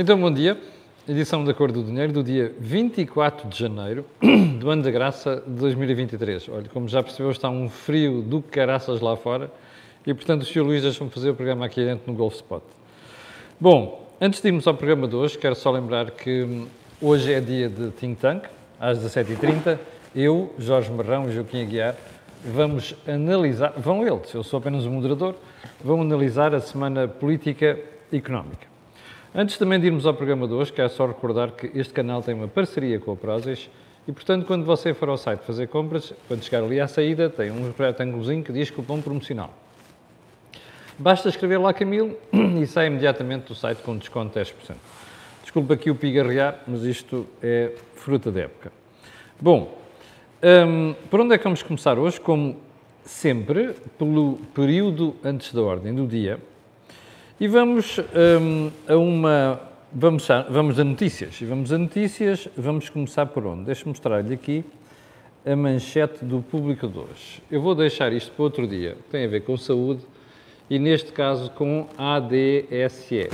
Então, bom dia. Edição da Cor do Dinheiro do dia 24 de janeiro do ano da graça de 2023. Olha, como já percebeu, está um frio do caraças lá fora e, portanto, o Sr. Luís deixa-me fazer o programa aqui dentro no Golf Spot. Bom, antes de irmos ao programa de hoje, quero só lembrar que hoje é dia de Think Tank, às 17h30. Eu, Jorge Marrão e Joaquim Aguiar vamos analisar, vão eles, eu sou apenas o moderador, vão analisar a semana política e económica. Antes também de irmos ao programa de hoje, quero só recordar que este canal tem uma parceria com a Prozis e, portanto, quando você for ao site fazer compras, quando chegar ali à saída, tem um retângulozinho que diz cupom promocional. Basta escrever lá Camilo e sai imediatamente do site com desconto de 10%. Desculpa aqui o pigarrear, mas isto é fruta da época. Bom, um, por onde é que vamos começar hoje? Como sempre, pelo período antes da ordem do dia. E vamos um, a uma. Vamos a, vamos a notícias. E vamos a notícias, vamos começar por onde? Deixa-me mostrar-lhe aqui a manchete do público de hoje. Eu vou deixar isto para outro dia. Tem a ver com saúde e, neste caso, com ADSE.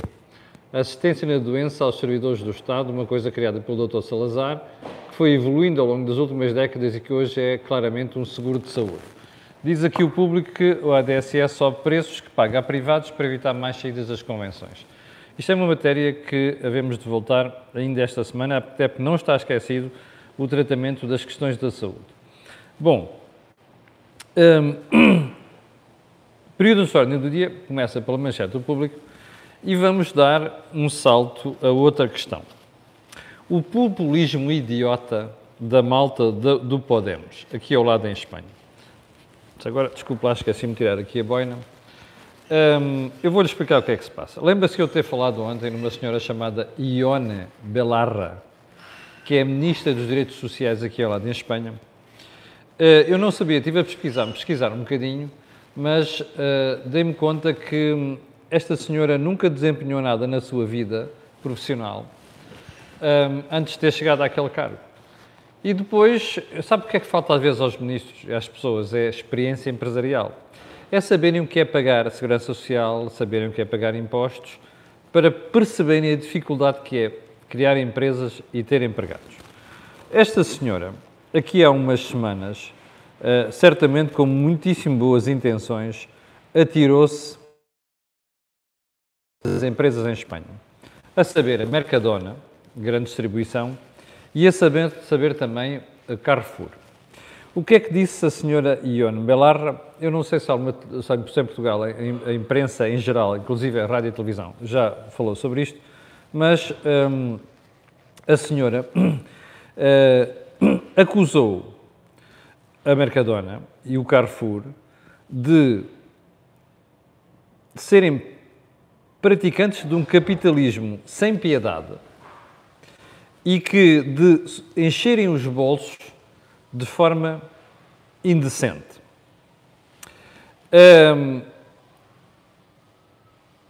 Assistência na doença aos servidores do Estado, uma coisa criada pelo Dr. Salazar, foi evoluindo ao longo das últimas décadas e que hoje é claramente um seguro de saúde. Diz aqui o público que o ADSE sobe preços que paga a privados para evitar mais saídas das convenções. Isto é uma matéria que havemos de voltar ainda esta semana, até porque não está esquecido o tratamento das questões da saúde. Bom, um, período de ordem do dia começa pela manchete do público e vamos dar um salto a outra questão o populismo idiota da malta do Podemos, aqui ao lado em Espanha. Agora, desculpe lá, esqueci-me de tirar aqui a boina. Um, eu vou-lhe explicar o que é que se passa. Lembra-se que eu ter falado ontem numa senhora chamada Ione Belarra, que é Ministra dos Direitos Sociais aqui ao lado em Espanha? Uh, eu não sabia, estive a pesquisar, pesquisar um bocadinho, mas uh, dei-me conta que esta senhora nunca desempenhou nada na sua vida profissional um, antes de ter chegado àquele cargo. E depois, sabe o que é que falta às vezes aos ministros às pessoas? É experiência empresarial. É saberem o que é pagar a segurança social, saberem o que é pagar impostos, para perceberem a dificuldade que é criar empresas e ter empregados. Esta senhora, aqui há umas semanas, uh, certamente com muitíssimo boas intenções, atirou-se das empresas em Espanha. A saber, a Mercadona, grande distribuição, e a saber, saber também a Carrefour. O que é que disse a senhora Ione Belarra? Eu não sei se, alguma, se em Portugal, a imprensa em geral, inclusive a rádio e a televisão, já falou sobre isto, mas hum, a senhora uh, acusou a Mercadona e o Carrefour de serem praticantes de um capitalismo sem piedade e que de encherem os bolsos de forma indecente.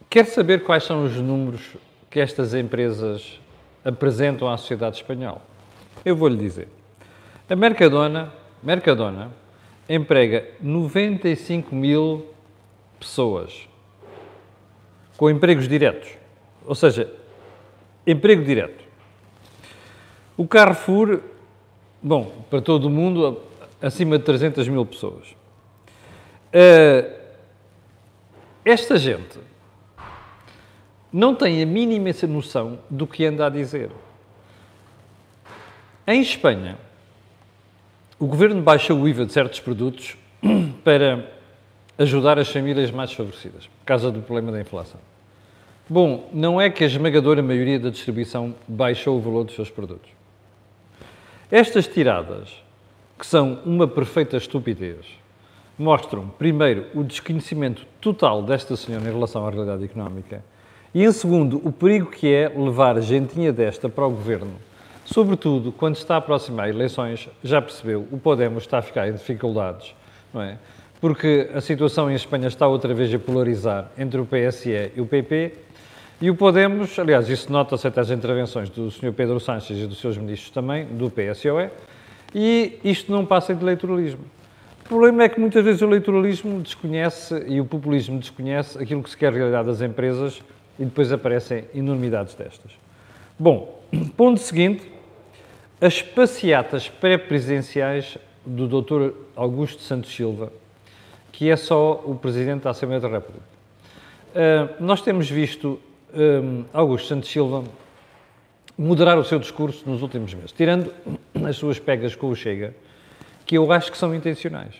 quer saber quais são os números que estas empresas apresentam à sociedade espanhola? Eu vou-lhe dizer. A Mercadona, Mercadona emprega 95 mil pessoas com empregos diretos. Ou seja, emprego direto. O Carrefour, bom, para todo o mundo, acima de 300 mil pessoas. Uh, esta gente não tem a mínima noção do que anda a dizer. Em Espanha, o governo baixou o IVA de certos produtos para ajudar as famílias mais desfavorecidas, por causa do problema da inflação. Bom, não é que a esmagadora maioria da distribuição baixou o valor dos seus produtos. Estas tiradas, que são uma perfeita estupidez, mostram, primeiro, o desconhecimento total desta senhora em relação à realidade económica e, em segundo, o perigo que é levar gentinha desta para o governo. Sobretudo, quando está a aproximar eleições, já percebeu, o Podemos está a ficar em dificuldades, não é? Porque a situação em Espanha está outra vez a polarizar entre o PSE e o PP e o Podemos, aliás, isso nota-se até as intervenções do Sr. Pedro Sánchez e dos seus ministros também, do PSOE, e isto não passa de eleitoralismo. O problema é que muitas vezes o eleitoralismo desconhece e o populismo desconhece aquilo que se quer realidade das empresas e depois aparecem enormidades destas. Bom, ponto seguinte, as passeatas pré-presidenciais do Dr. Augusto Santos Silva, que é só o Presidente da Assembleia da República. Uh, nós temos visto um, Augusto Santos Silva moderar o seu discurso nos últimos meses, tirando as suas pegas com o Chega, que eu acho que são intencionais.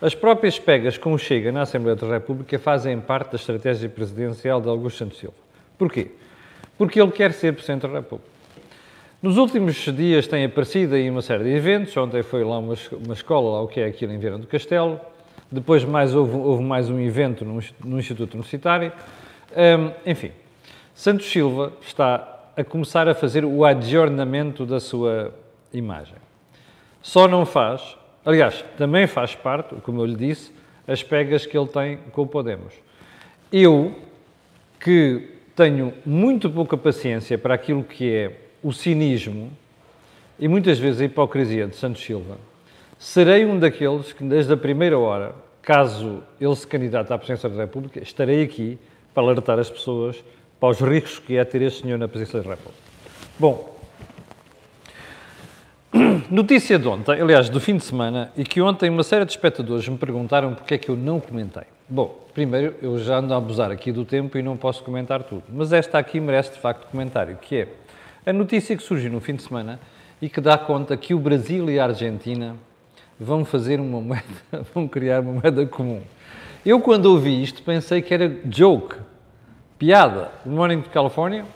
As próprias pegas com o Chega na Assembleia da República fazem parte da estratégia presidencial de Augusto Santos Silva. Porquê? Porque ele quer ser Presidente da República. Nos últimos dias tem aparecido aí uma série de eventos. Ontem foi lá uma, uma escola, lá o que é aquilo em Viana do Castelo. Depois mais houve, houve mais um evento no, no Instituto Universitário. Um, enfim, Santos Silva está a começar a fazer o adjornamento da sua imagem. Só não faz, aliás, também faz parte, como eu lhe disse, as pegas que ele tem com o Podemos. Eu, que tenho muito pouca paciência para aquilo que é o cinismo e muitas vezes a hipocrisia de Santos Silva, serei um daqueles que, desde a primeira hora, caso ele se candidate à presidência da República, estarei aqui para alertar as pessoas para os riscos que é ter este senhor na presidência da República. Bom, notícia de ontem, aliás, do fim de semana, e que ontem uma série de espectadores me perguntaram porque é que eu não comentei. Bom, primeiro, eu já ando a abusar aqui do tempo e não posso comentar tudo, mas esta aqui merece de facto comentário, que é a notícia que surgiu no fim de semana e que dá conta que o Brasil e a Argentina vão fazer uma moeda, vão criar uma moeda comum. Eu, quando ouvi isto, pensei que era joke, piada. Morning de Califórnia.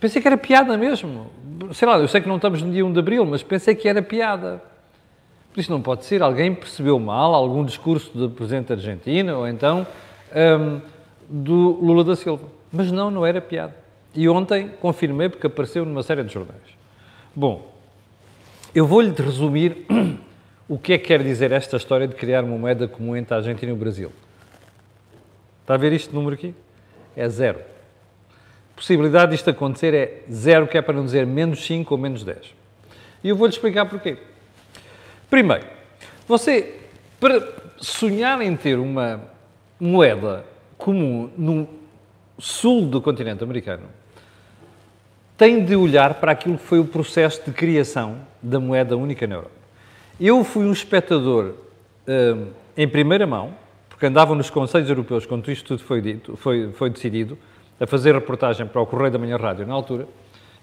Pensei que era piada mesmo. Sei lá, eu sei que não estamos no dia 1 de Abril, mas pensei que era piada. Por isso não pode ser. Alguém percebeu mal algum discurso do Presidente da Argentina ou então um, do Lula da Silva. Mas não, não era piada. E ontem confirmei porque apareceu numa série de jornais. Bom, eu vou-lhe resumir o que é que quer dizer esta história de criar uma moeda comum entre a Argentina e o Brasil. Está a ver este número aqui? É zero. A possibilidade disto acontecer é zero, que é para não dizer menos 5 ou menos 10. E eu vou-lhe explicar porquê. Primeiro, você, para sonhar em ter uma moeda comum no sul do continente americano, tem de olhar para aquilo que foi o processo de criação da moeda única na Europa. Eu fui um espectador hum, em primeira mão, porque andavam nos Conselhos Europeus quando isto tudo foi, dito, foi, foi decidido, a fazer reportagem para o Correio da Manhã Rádio na altura,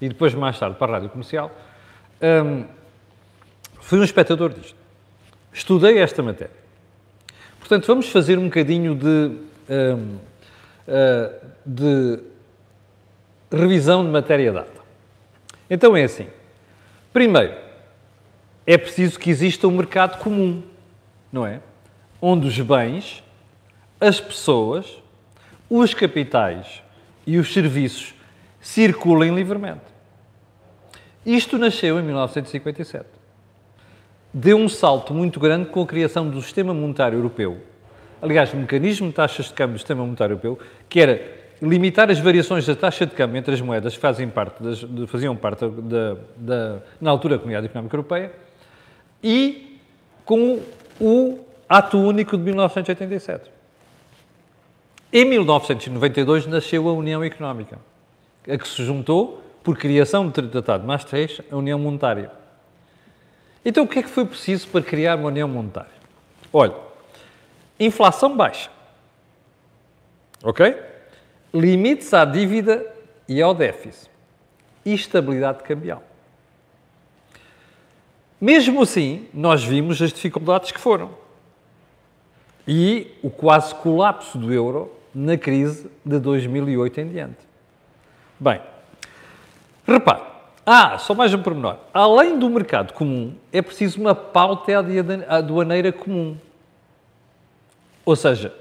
e depois mais tarde para a Rádio Comercial, um, fui um espectador disto. Estudei esta matéria. Portanto, vamos fazer um bocadinho de, um, uh, ah, de revisão de matéria data. Então é assim. Primeiro, é preciso que exista um mercado comum, não é? Onde os bens as pessoas, os capitais e os serviços circulem livremente. Isto nasceu em 1957. Deu um salto muito grande com a criação do Sistema Monetário Europeu. Aliás, o mecanismo de taxas de câmbio do Sistema Monetário Europeu, que era limitar as variações da taxa de câmbio entre as moedas que fazem parte das, faziam parte da, da, na altura da Comunidade Económica Europeia, e com o Ato Único de 1987. Em 1992 nasceu a União Económica, a que se juntou, por criação do Tratado de Maastricht, a União Monetária. Então, o que é que foi preciso para criar uma União Monetária? Olha, inflação baixa, ok? Limites à dívida e ao déficit e estabilidade cambial. Mesmo assim, nós vimos as dificuldades que foram e o quase colapso do euro na crise de 2008 em diante. Bem, repare, ah, só mais um pormenor. Além do mercado comum, é preciso uma pauta aduaneira comum. Ou seja,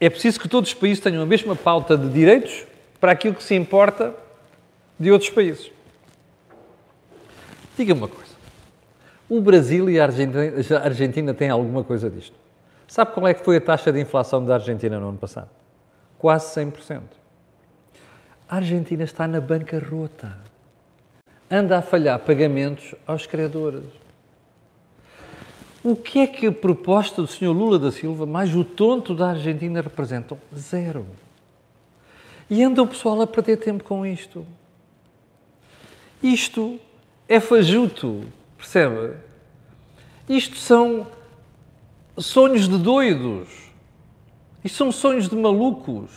é preciso que todos os países tenham a mesma pauta de direitos para aquilo que se importa de outros países. Diga-me uma coisa. O Brasil e a Argentina, têm alguma coisa disto? Sabe qual é que foi a taxa de inflação da Argentina no ano passado? Quase 100%. A Argentina está na bancarrota. Anda a falhar pagamentos aos credores. O que é que a proposta do Sr. Lula da Silva, mais o tonto da Argentina, representam? Zero. E anda o pessoal a perder tempo com isto. Isto é fajuto, percebe? Isto são sonhos de doidos. Isto são sonhos de malucos.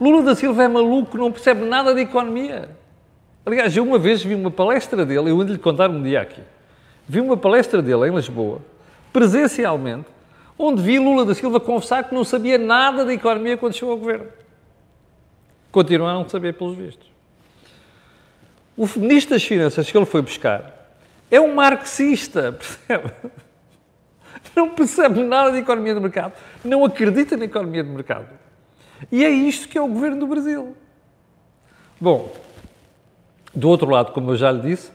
Lula da Silva é maluco, não percebe nada de economia. Aliás, eu uma vez vi uma palestra dele, eu vou lhe contar um dia aqui. Vi uma palestra dele em Lisboa, presencialmente, onde vi Lula da Silva confessar que não sabia nada de economia quando chegou ao governo. Continuaram a não saber, pelos vistos. O ministro das Finanças que ele foi buscar é um marxista, percebe? Não percebe nada de economia de mercado, não acredita na economia de mercado. E é isto que é o governo do Brasil. Bom, do outro lado, como eu já lhe disse,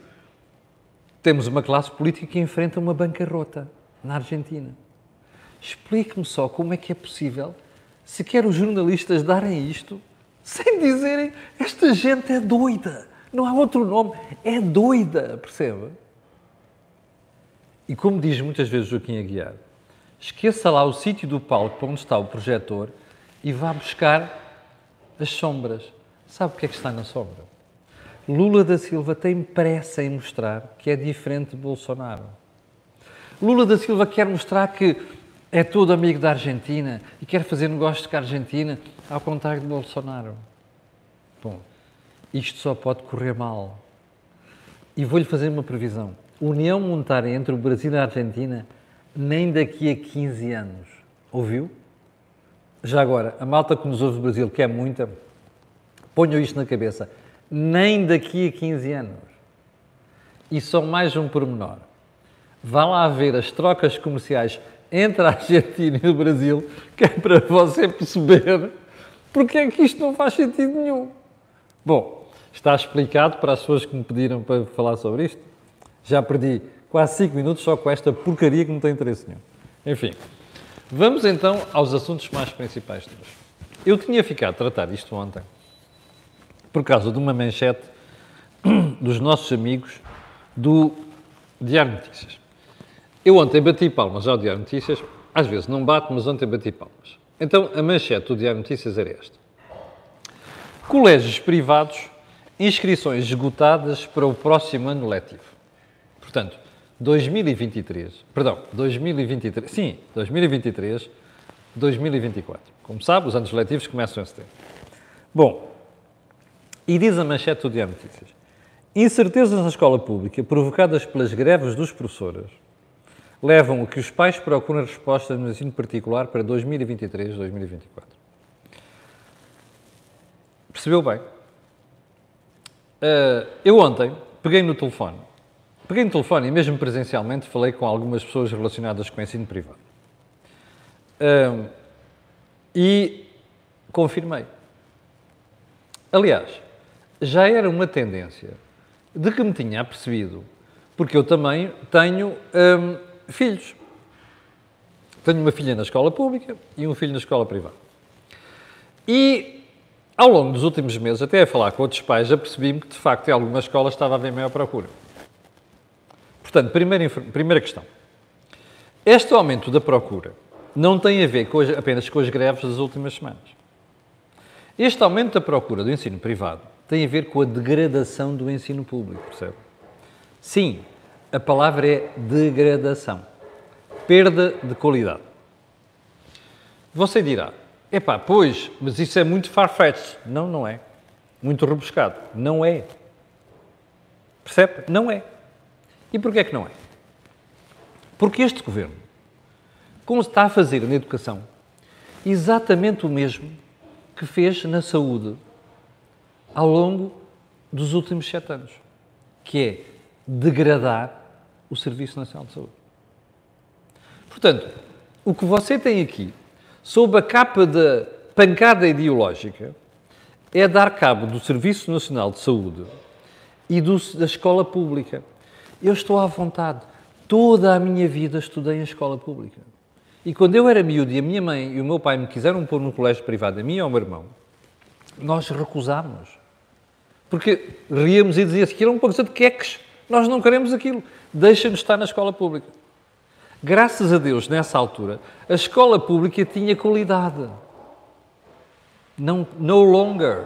temos uma classe política que enfrenta uma bancarrota na Argentina. Explique-me só como é que é possível sequer os jornalistas darem isto sem dizerem esta gente é doida. Não há outro nome. É doida, percebe? E como diz muitas vezes Joaquim Aguiar, esqueça lá o sítio do palco para onde está o projetor e vá buscar as sombras. Sabe o que é que está na sombra? Lula da Silva tem pressa em mostrar que é diferente de Bolsonaro. Lula da Silva quer mostrar que é todo amigo da Argentina e quer fazer negócios com a Argentina, ao contrário de Bolsonaro. Bom, isto só pode correr mal. E vou-lhe fazer uma previsão. União monetária entre o Brasil e a Argentina nem daqui a 15 anos. Ouviu? Já agora, a malta que nos ouve do Brasil, que é muita, ponham isto na cabeça. Nem daqui a 15 anos. E só mais um pormenor. Vá lá ver as trocas comerciais entre a Argentina e o Brasil, que é para você perceber porque é que isto não faz sentido nenhum. Bom, está explicado para as pessoas que me pediram para falar sobre isto. Já perdi quase 5 minutos só com esta porcaria que não tem interesse nenhum. Enfim, Vamos então aos assuntos mais principais de hoje. Eu tinha ficado a tratar isto ontem por causa de uma manchete dos nossos amigos do Diário Notícias. Eu ontem bati palmas ao Diário Notícias, às vezes não bato, mas ontem bati palmas. Então a manchete do Diário Notícias era esta: Colégios privados, inscrições esgotadas para o próximo ano letivo. Portanto, 2023, perdão, 2023, sim, 2023, 2024. Como sabe, os anos letivos começam em setembro. Bom, e diz a manchete do Diário Notícias. Incertezas na escola pública provocadas pelas greves dos professores levam a que os pais procurem respostas no ensino particular para 2023-2024. Percebeu bem? Uh, eu ontem peguei no telefone Peguei no telefone e mesmo presencialmente falei com algumas pessoas relacionadas com o ensino privado. Um, e confirmei. Aliás, já era uma tendência de que me tinha apercebido, porque eu também tenho um, filhos. Tenho uma filha na escola pública e um filho na escola privada. E ao longo dos últimos meses, até a falar com outros pais, apercebi-me que de facto em algumas escolas estava a haver maior procura. Portanto, primeira, primeira questão. Este aumento da procura não tem a ver com as, apenas com as greves das últimas semanas. Este aumento da procura do ensino privado tem a ver com a degradação do ensino público, percebe? Sim, a palavra é degradação. Perda de qualidade. Você dirá, epá, pois, mas isso é muito farfetched. Não, não é. Muito rebuscado. Não é. Percebe? Não é. E porquê que não é? Porque este governo está a fazer na educação exatamente o mesmo que fez na saúde ao longo dos últimos sete anos, que é degradar o Serviço Nacional de Saúde. Portanto, o que você tem aqui, sob a capa da pancada ideológica, é dar cabo do Serviço Nacional de Saúde e do, da escola pública. Eu estou à vontade. Toda a minha vida estudei em escola pública. E quando eu era miúdo e a minha mãe e o meu pai me quiseram pôr num colégio privado, a mim e ao meu irmão, nós recusámos. Porque ríamos e dizia-se que era uma coisa de queques. Nós não queremos aquilo. Deixa-nos estar na escola pública. Graças a Deus, nessa altura, a escola pública tinha qualidade. Não, no longer.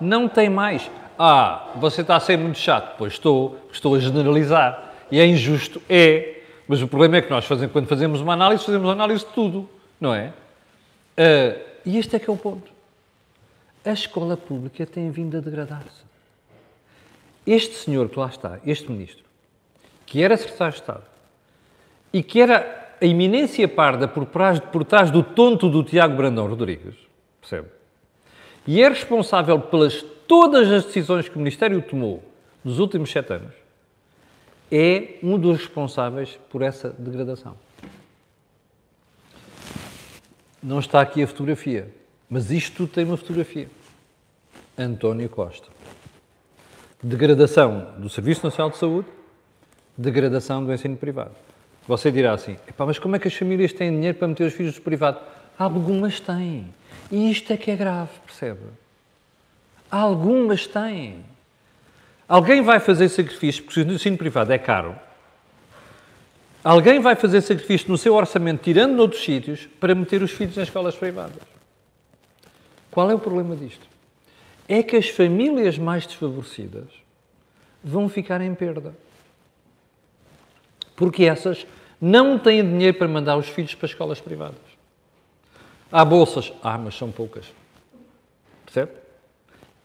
Não tem mais. Ah, você está a ser muito chato. Pois estou, estou a generalizar. E é injusto? É. Mas o problema é que nós, fazemos, quando fazemos uma análise, fazemos análise de tudo, não é? Uh, e este é que é o ponto. A escola pública tem vindo a degradar-se. Este senhor que lá está, este ministro, que era secretário de Estado e que era a iminência parda por trás, por trás do tonto do Tiago Brandão Rodrigues, percebe? E é responsável pelas todas as decisões que o Ministério tomou nos últimos sete anos, é um dos responsáveis por essa degradação. Não está aqui a fotografia, mas isto tem uma fotografia. António Costa. Degradação do Serviço Nacional de Saúde, degradação do ensino privado. Você dirá assim, mas como é que as famílias têm dinheiro para meter os filhos no privado? Algumas têm. E isto é que é grave, percebe? Algumas têm. Alguém vai fazer sacrifício, porque o ensino privado é caro. Alguém vai fazer sacrifício no seu orçamento, tirando noutros sítios, para meter os filhos nas escolas privadas. Qual é o problema disto? É que as famílias mais desfavorecidas vão ficar em perda. Porque essas não têm dinheiro para mandar os filhos para escolas privadas. Há bolsas. Ah, mas são poucas. Percebe?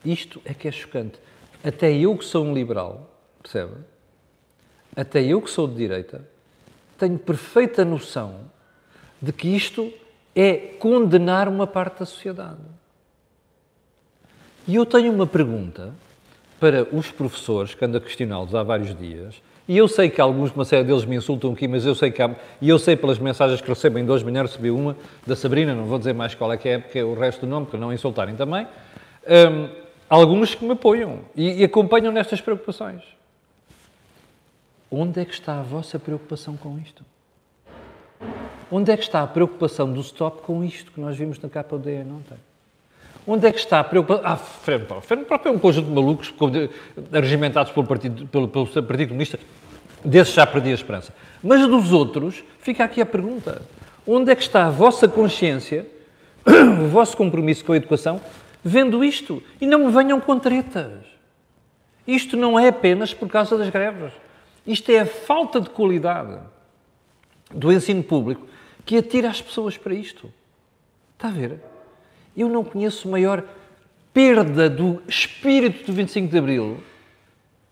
Isto é que é chocante. Até eu que sou um liberal, percebe? Até eu que sou de direita, tenho perfeita noção de que isto é condenar uma parte da sociedade. E eu tenho uma pergunta para os professores, que ando a questioná-los há vários dias, e eu sei que alguns, uma série deles me insultam aqui, mas eu sei que há, e eu sei pelas mensagens que recebem de hoje de manhã, recebi uma da Sabrina, não vou dizer mais qual é que é, porque é o resto do nome, para não insultarem também, um, alguns que me apoiam e, e acompanham nestas preocupações. Onde é que está a vossa preocupação com isto? Onde é que está a preocupação do stop com isto que nós vimos na capa do DN ontem? Onde é que está a preocupação? Ah, Fernando Próprio. Fernando Próprio é um conjunto de malucos regimentados pelo Partido, pelo, pelo partido Comunista. Desses já perdi a esperança. Mas dos outros, fica aqui a pergunta. Onde é que está a vossa consciência, o vosso compromisso com a educação, vendo isto? E não me venham com tretas. Isto não é apenas por causa das greves. Isto é a falta de qualidade do ensino público que atira as pessoas para isto. Está a ver? Eu não conheço maior perda do espírito do 25 de Abril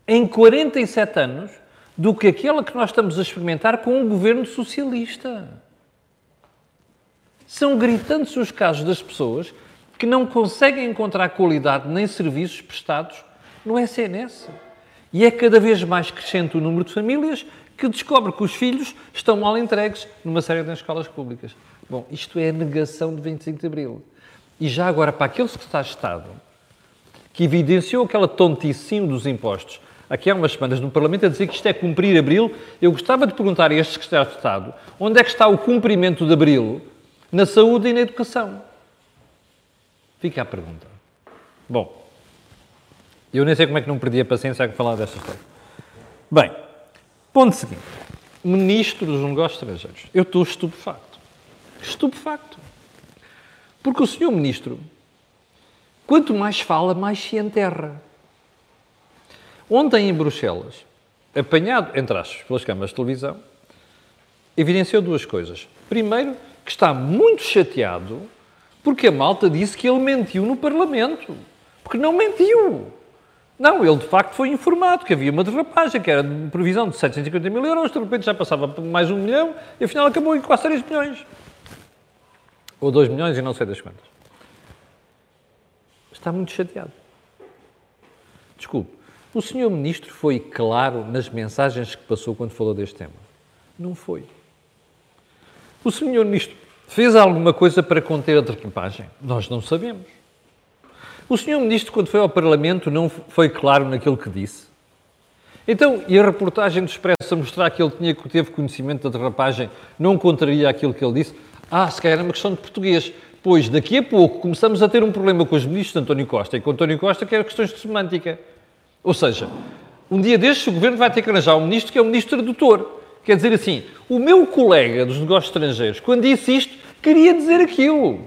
em 47 anos do que aquela que nós estamos a experimentar com o governo socialista. São gritantes os casos das pessoas que não conseguem encontrar qualidade nem serviços prestados no SNS. E é cada vez mais crescente o número de famílias que descobre que os filhos estão mal entregues numa série de escolas públicas. Bom, isto é a negação de 25 de Abril. E já agora, para aquele secretário de Estado que evidenciou aquela tonticinho dos impostos aqui há umas semanas no Parlamento a dizer que isto é cumprir Abril, eu gostava de perguntar a este secretário de Estado onde é que está o cumprimento de Abril na saúde e na educação. Fica a pergunta. Bom, eu nem sei como é que não perdi a paciência a falar desta história. Bem, ponto seguinte. Ministro dos Negócios Estrangeiros. Eu estou estupefacto. Estupefacto. Porque o senhor ministro, quanto mais fala, mais se enterra. Ontem em Bruxelas, apanhado, entre aspas, pelas câmaras de televisão, evidenciou duas coisas. Primeiro, que está muito chateado porque a malta disse que ele mentiu no Parlamento. Porque não mentiu. Não, ele de facto foi informado que havia uma derrapagem, que era de previsão de 750 mil euros, de repente já passava mais um milhão e afinal acabou em quase 3 milhões. Ou 2 milhões e não sei das quantas. Está muito chateado. Desculpe. O senhor ministro foi claro nas mensagens que passou quando falou deste tema? Não foi. O senhor ministro fez alguma coisa para conter a derrapagem? Nós não sabemos. O senhor ministro, quando foi ao Parlamento, não foi claro naquilo que disse? Então, e a reportagem do Expresso a mostrar que ele tinha, teve conhecimento da derrapagem não contraria aquilo que ele disse? Ah, se calhar era uma questão de português. Pois, daqui a pouco, começamos a ter um problema com os ministros de António Costa e com António Costa, que era questões de semântica. Ou seja, um dia destes o Governo vai ter que arranjar um ministro que é um ministro tradutor. Quer dizer assim, o meu colega dos negócios estrangeiros, quando disse isto, queria dizer aquilo.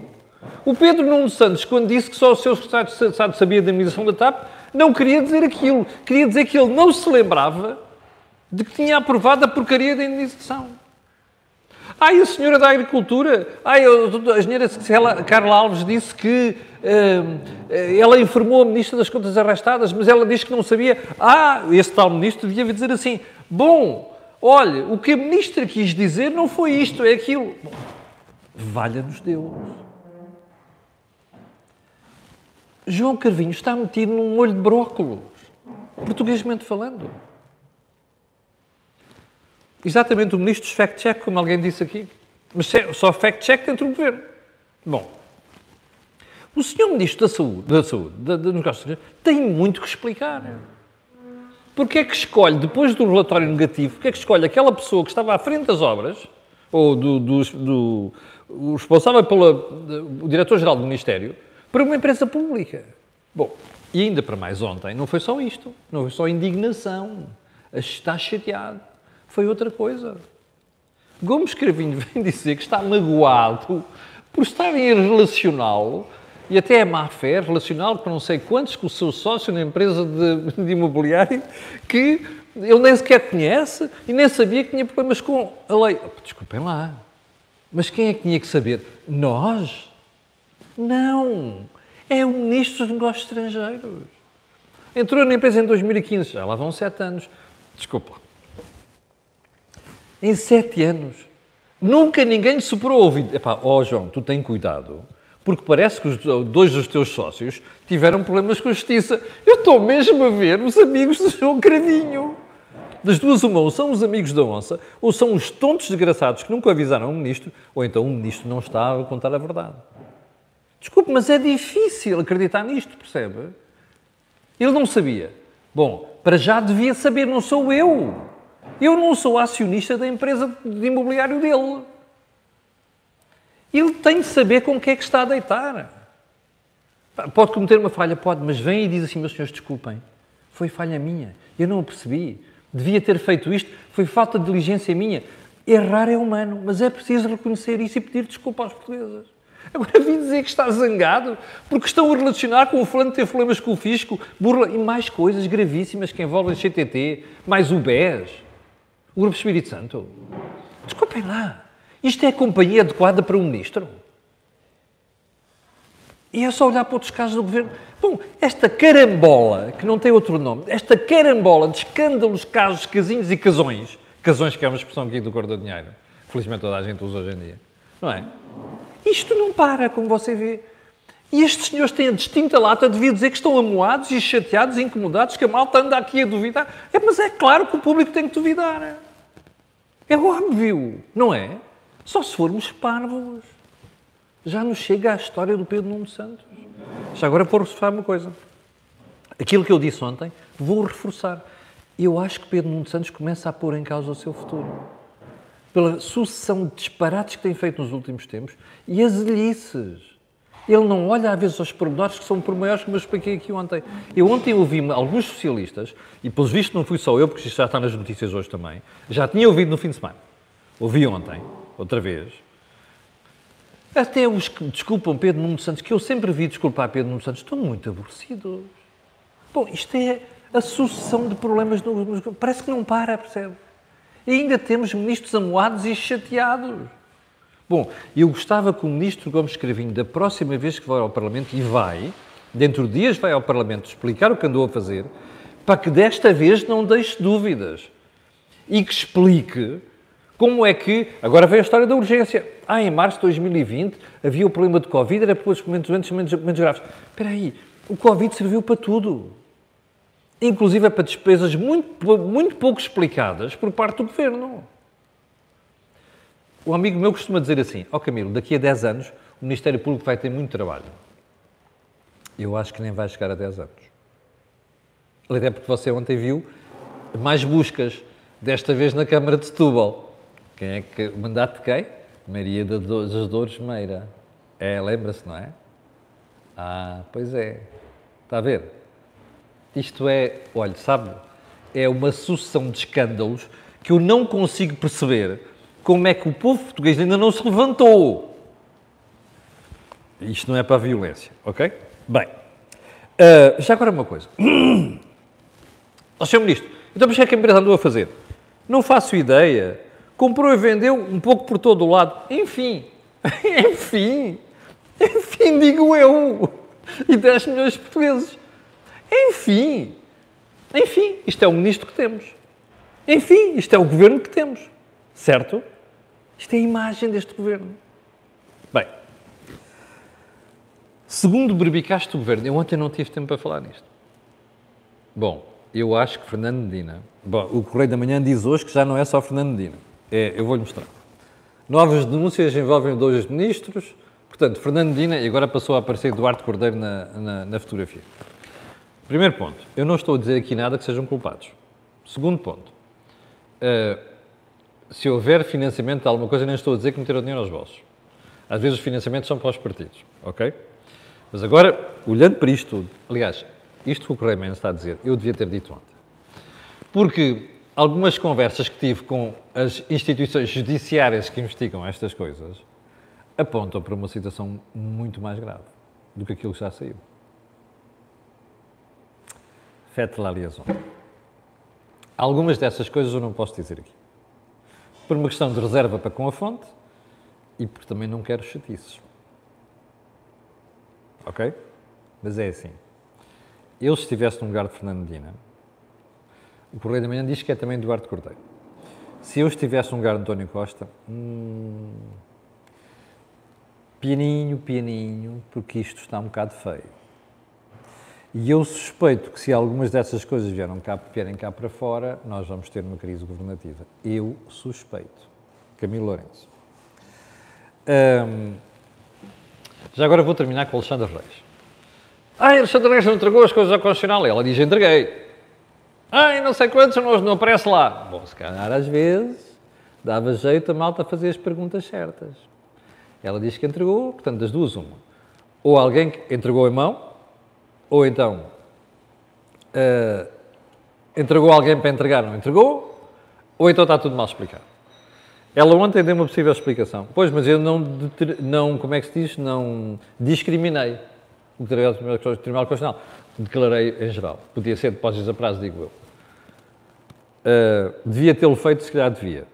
O Pedro Nuno Santos, quando disse que só o seu secretário de Estado sabia da administração da TAP, Não queria dizer aquilo. Queria dizer que ele não se lembrava de que tinha aprovado a porcaria da indenização. Ai, a senhora da Agricultura, ai, a engenheira Carla Alves disse que uh, ela informou a Ministra das Contas Arrastadas, mas ela disse que não sabia. Ah, esse tal Ministro devia dizer assim: bom, olha, o que a Ministra quis dizer não foi isto, é aquilo. Valha-nos Deus. João Carvinho está metido num olho de brócolos, portuguesmente falando. Exatamente o ministro dos fact-check, como alguém disse aqui. Mas só fact-check dentro do governo. Bom, o senhor ministro da Saúde, da Saúde, da, da, tem muito que explicar. Porque é que escolhe, depois do relatório negativo, porque é que escolhe aquela pessoa que estava à frente das obras, ou do, do, do o responsável pelo diretor-geral do Ministério, para uma empresa pública? Bom, e ainda para mais ontem, não foi só isto, não foi só indignação, está chateado foi outra coisa. Gomes Cravinho vem dizer que está magoado por estarem relacioná-lo e até é má fé, relacioná-lo com não sei quantos, com o seu sócio na empresa de, de imobiliário, que ele nem sequer conhece e nem sabia que tinha problemas com a lei. Desculpem lá, mas quem é que tinha que saber? Nós? Não. É o Ministro dos Negócios Estrangeiros. Entrou na empresa em 2015, já lá vão sete anos. Desculpa, em sete anos. Nunca ninguém lhe superou o ouvido. Epá, ó oh João, tu tem cuidado, porque parece que os dois dos teus sócios tiveram problemas com a justiça. Eu estou mesmo a ver os amigos do João Cravinho. Das duas, uma, ou são os amigos da onça, ou são os tontos desgraçados que nunca avisaram o ministro, ou então o ministro não está a contar a verdade. Desculpe, mas é difícil acreditar nisto, percebe? Ele não sabia. Bom, para já devia saber, não sou eu. Eu não sou acionista da empresa de imobiliário dele. Ele tem de saber com o que é que está a deitar. Pode cometer uma falha? Pode, mas vem e diz assim, meus senhores, desculpem, foi falha minha, eu não o percebi, devia ter feito isto, foi falta de diligência minha. Errar é humano, mas é preciso reconhecer isso e pedir desculpa aos portugueses. Agora vim dizer que está zangado porque estão a relacionar com o fulano teve problemas com o fisco, burla e mais coisas gravíssimas que envolvem o CTT, mais o BES. O Grupo Espírito Santo? Desculpem lá. Isto é a companhia adequada para um ministro? E é só olhar para outros casos do governo. Bom, esta carambola, que não tem outro nome, esta carambola de escândalos, casos, casinhos e casões, casões que é uma expressão aqui do Cor do Dinheiro, felizmente toda a gente usa hoje em dia, não é? Isto não para, como você vê. E estes senhores têm a distinta lata de vir dizer que estão amoados e chateados e incomodados, que a malta anda aqui a duvidar. É, mas é claro que o público tem que duvidar. É óbvio, não é? Só se formos parvos. Já nos chega a história do Pedro Nuno Santos. Já agora vou reforçar uma coisa. Aquilo que eu disse ontem, vou reforçar. Eu acho que Pedro Nuno Santos começa a pôr em causa o seu futuro. Pela sucessão de disparates que tem feito nos últimos tempos e as ilhices. Ele não olha às vezes aos pormenores que são por maiores, como eu expliquei aqui ontem. Eu ontem ouvi alguns socialistas, e pelos vistos não fui só eu, porque isto já está nas notícias hoje também, já tinha ouvido no fim de semana. Ouvi ontem, outra vez. Até os que desculpam Pedro Nuno Santos, que eu sempre vi desculpar Pedro Nuno Santos, estão muito aborrecidos. Bom, isto é a sucessão de problemas nos... Parece que não para, percebe? E ainda temos ministros amoados e chateados. Bom, eu gostava que o ministro Gomes Cravinho, da próxima vez que vai ao Parlamento, e vai, dentro de dias vai ao Parlamento explicar o que andou a fazer, para que desta vez não deixe dúvidas e que explique como é que. Agora vem a história da urgência. Ah, em março de 2020 havia o problema de Covid, era pelos momentos doentes menos, menos graves. Espera aí, o Covid serviu para tudo. Inclusive é para despesas muito, muito pouco explicadas por parte do governo. Um amigo meu costuma dizer assim: Ó oh Camilo, daqui a 10 anos o Ministério Público vai ter muito trabalho. Eu acho que nem vai chegar a 10 anos. Até porque você ontem viu mais buscas, desta vez na Câmara de Setúbal. Quem é que. O mandato de quem? Maria das Dores Meira. É, lembra-se, não é? Ah, pois é. Está a ver? Isto é, olha, sabe, é uma sucessão de escândalos que eu não consigo perceber como é que o povo português ainda não se levantou. Isto não é para a violência, ok? Bem, Uh, já agora uma coisa. Ó, Sr. Ministro, então o que é que a empresa andou a fazer? Não faço ideia. Comprou e vendeu um pouco por todo o lado. Enfim, enfim, enfim, digo eu. E 10 milhões de portugueses. Enfim, enfim, isto é o ministro que temos. Enfim, isto é o governo que temos. Certo? Isto é a imagem deste governo. Bem, segundo berbicaste do governo, eu ontem não tive tempo para falar nisto. Bom, eu acho que Fernando Medina. Bom, o Correio da Manhã diz hoje que já não é só Fernando Medina. É, eu vou-lhe mostrar. Novas denúncias envolvem dois ministros. Portanto, Fernando Medina, e agora passou a aparecer Eduardo Cordeiro na, na, na fotografia. Primeiro ponto, eu não estou a dizer aqui nada que sejam culpados. Segundo ponto, uh, se houver financiamento de alguma coisa, nem estou a dizer que meteram dinheiro aos bolsos. Às vezes os financiamentos são para os partidos, ok? Mas agora, olhando para isto tudo, aliás, isto que o Correio está a dizer, eu devia ter dito ontem. Porque algumas conversas que tive com as instituições judiciárias que investigam estas coisas apontam para uma situação muito mais grave do que aquilo que já saiu. Fete la liaison. Algumas dessas coisas eu não posso dizer aqui. Por uma questão de reserva para com a fonte e porque também não quero chatices. Ok? Mas é assim. Eu, se estivesse no lugar de Fernando Medina, o Correio da Manhã diz que é também Eduardo Cordeiro. Se eu estivesse no lugar de António Costa, hum, pianinho, pianinho, porque isto está um bocado feio. E eu suspeito que se algumas dessas coisas vieram cá, vierem cá para fora, nós vamos ter uma crise governativa. Eu suspeito. Camilo Lourenço. Hum, já agora vou terminar com Alexandre Reis. Ah, Alexandre Reis não entregou as coisas ao Constitucional. Ela diz, entreguei. Ai, não sei quantos, não, não aparece lá. Bom, se calhar às vezes dava jeito a malta fazer as perguntas certas. Ela diz que entregou, portanto, das duas, uma. Ou alguém que entregou em mão, ou então uh, entregou alguém para entregar, não entregou, ou então está tudo mal explicado. Ela ontem deu uma possível explicação. Pois, mas eu não, não como é que se diz, não discriminei o Tribunal Constitucional. Declarei em geral. Podia ser depósitos a prazo, digo eu. Uh, devia tê-lo feito, se calhar devia.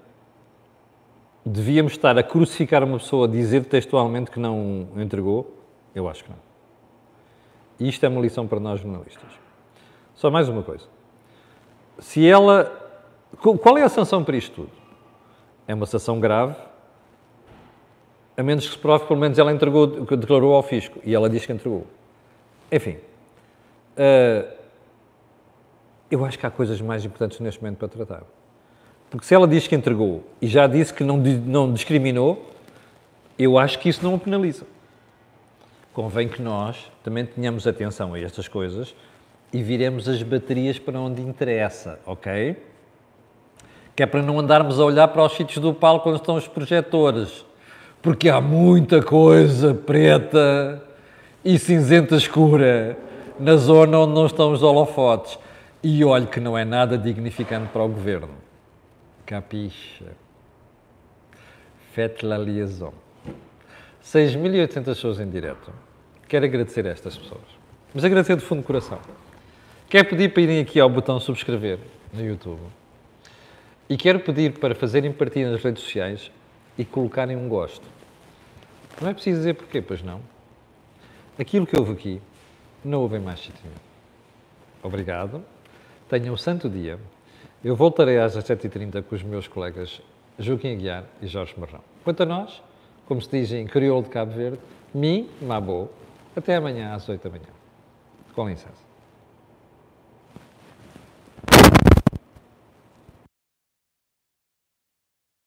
Devíamos estar a crucificar uma pessoa, a dizer textualmente que não entregou? Eu acho que não. E isto é uma lição para nós jornalistas. Só mais uma coisa. Se ela. Qual é a sanção para isto tudo? É uma sanção grave, a menos que se prove que pelo menos ela entregou, declarou ao fisco e ela diz que entregou. Enfim. Uh, eu acho que há coisas mais importantes neste momento para tratar. Porque se ela diz que entregou e já disse que não, não discriminou, eu acho que isso não o penaliza. Convém que nós também tenhamos atenção a estas coisas e viremos as baterias para onde interessa, ok? Que é para não andarmos a olhar para os sítios do palco onde estão os projetores. Porque há muita coisa preta e cinzenta escura na zona onde não estão os holofotes. E olhe que não é nada dignificante para o governo. Capixa. Faites la liaison. 6.800 pessoas em direto. Quero agradecer a estas pessoas. Mas agradecer de fundo do coração. Quero pedir para irem aqui ao botão subscrever no YouTube. E quero pedir para fazerem partida nas redes sociais e colocarem um gosto. Não é preciso dizer porquê, pois não. Aquilo que houve aqui, não houve mais sítio Obrigado. Tenham um santo dia. Eu voltarei às 7h30 com os meus colegas Joaquim Aguiar e Jorge Marrão. Quanto a nós, como se diz em crioulo de Cabo Verde, mi, mabo. Até amanhã às 8 da manhã. Com licença.